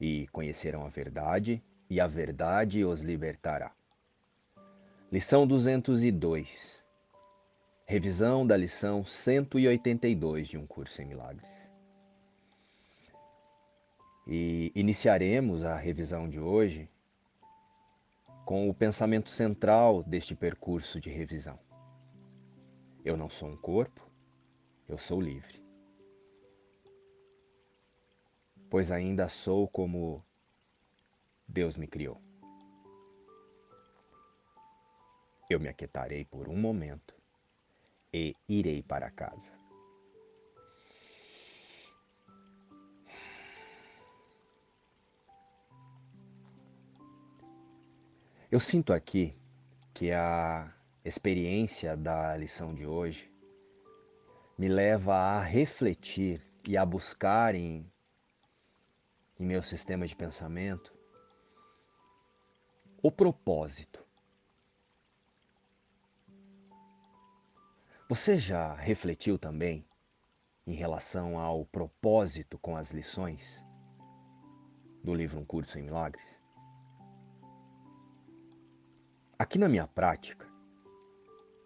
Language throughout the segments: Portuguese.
e conhecerão a verdade, e a verdade os libertará. Lição 202. Revisão da lição 182 de um curso em milagres. E iniciaremos a revisão de hoje com o pensamento central deste percurso de revisão. Eu não sou um corpo, eu sou livre. Pois ainda sou como Deus me criou. Eu me aquietarei por um momento e irei para casa. Eu sinto aqui que a experiência da lição de hoje me leva a refletir e a buscar em, em meu sistema de pensamento o propósito. Você já refletiu também em relação ao propósito com as lições do livro Um Curso em Milagres? Aqui na minha prática,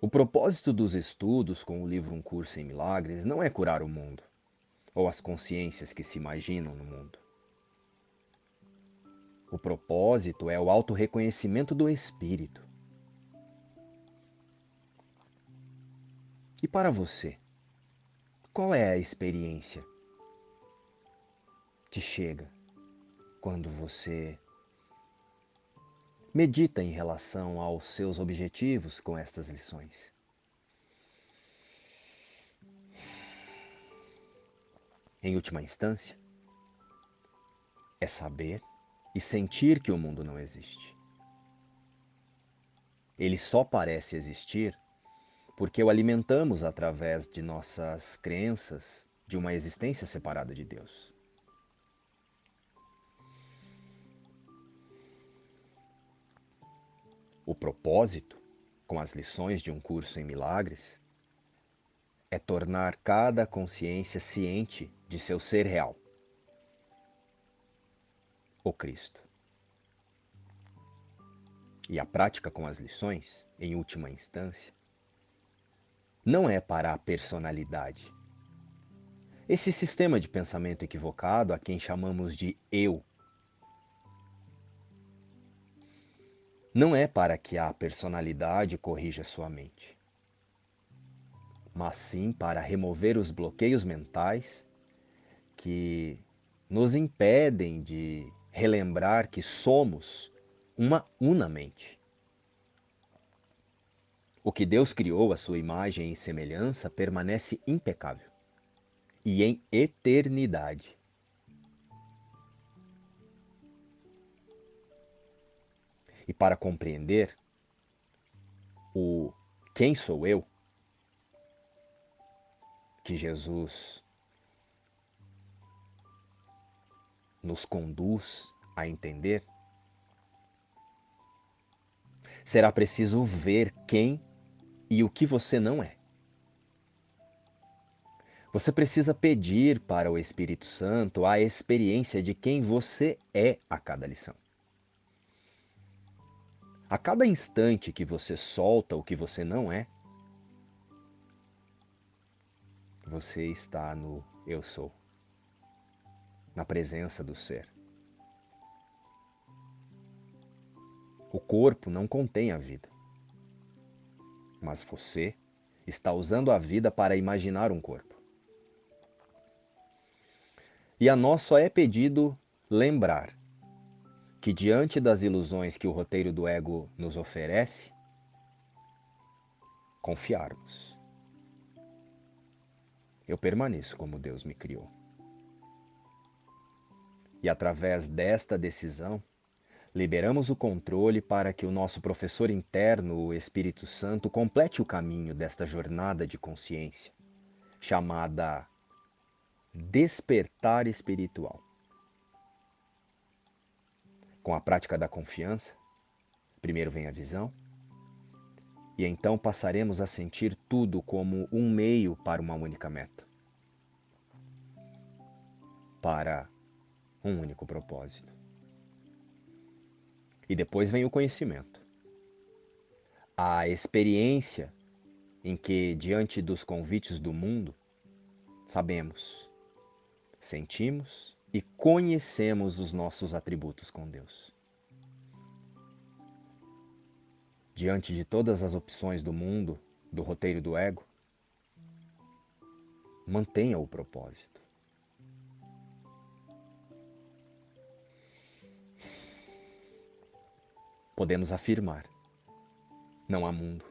o propósito dos estudos com o livro Um Curso em Milagres não é curar o mundo ou as consciências que se imaginam no mundo. O propósito é o autorreconhecimento do espírito. E para você, qual é a experiência que chega quando você Medita em relação aos seus objetivos com estas lições. Em última instância, é saber e sentir que o mundo não existe. Ele só parece existir porque o alimentamos através de nossas crenças de uma existência separada de Deus. O propósito, com as lições de um curso em milagres, é tornar cada consciência ciente de seu ser real, o Cristo. E a prática com as lições, em última instância, não é para a personalidade. Esse sistema de pensamento equivocado, a quem chamamos de eu, não é para que a personalidade corrija sua mente, mas sim para remover os bloqueios mentais que nos impedem de relembrar que somos uma unamente. O que Deus criou à sua imagem e semelhança permanece impecável e em eternidade. E para compreender o quem sou eu, que Jesus nos conduz a entender, será preciso ver quem e o que você não é. Você precisa pedir para o Espírito Santo a experiência de quem você é a cada lição. A cada instante que você solta o que você não é, você está no eu sou, na presença do ser. O corpo não contém a vida, mas você está usando a vida para imaginar um corpo. E a nós só é pedido lembrar que, diante das ilusões que o roteiro do ego nos oferece, confiarmos. Eu permaneço como Deus me criou. E através desta decisão, liberamos o controle para que o nosso professor interno, o Espírito Santo, complete o caminho desta jornada de consciência, chamada despertar espiritual com a prática da confiança, primeiro vem a visão, e então passaremos a sentir tudo como um meio para uma única meta. Para um único propósito. E depois vem o conhecimento. A experiência em que, diante dos convites do mundo, sabemos, sentimos e conhecemos os nossos atributos com Deus. Diante de todas as opções do mundo, do roteiro do ego, mantenha o propósito. Podemos afirmar: não há mundo.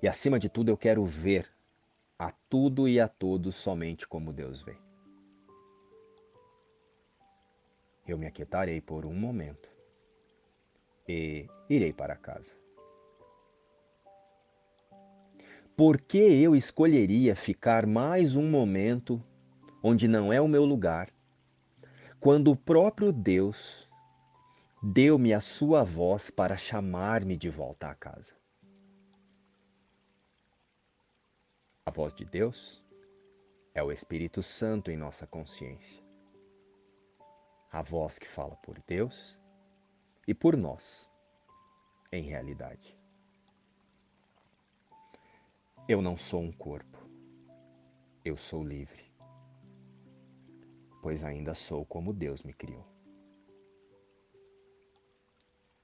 E acima de tudo, eu quero ver a tudo e a todos somente como Deus vê. Eu me aquietarei por um momento e irei para casa. Por que eu escolheria ficar mais um momento onde não é o meu lugar, quando o próprio Deus deu-me a sua voz para chamar-me de volta à casa? A voz de Deus é o Espírito Santo em nossa consciência. A voz que fala por Deus e por nós, em realidade. Eu não sou um corpo. Eu sou livre. Pois ainda sou como Deus me criou.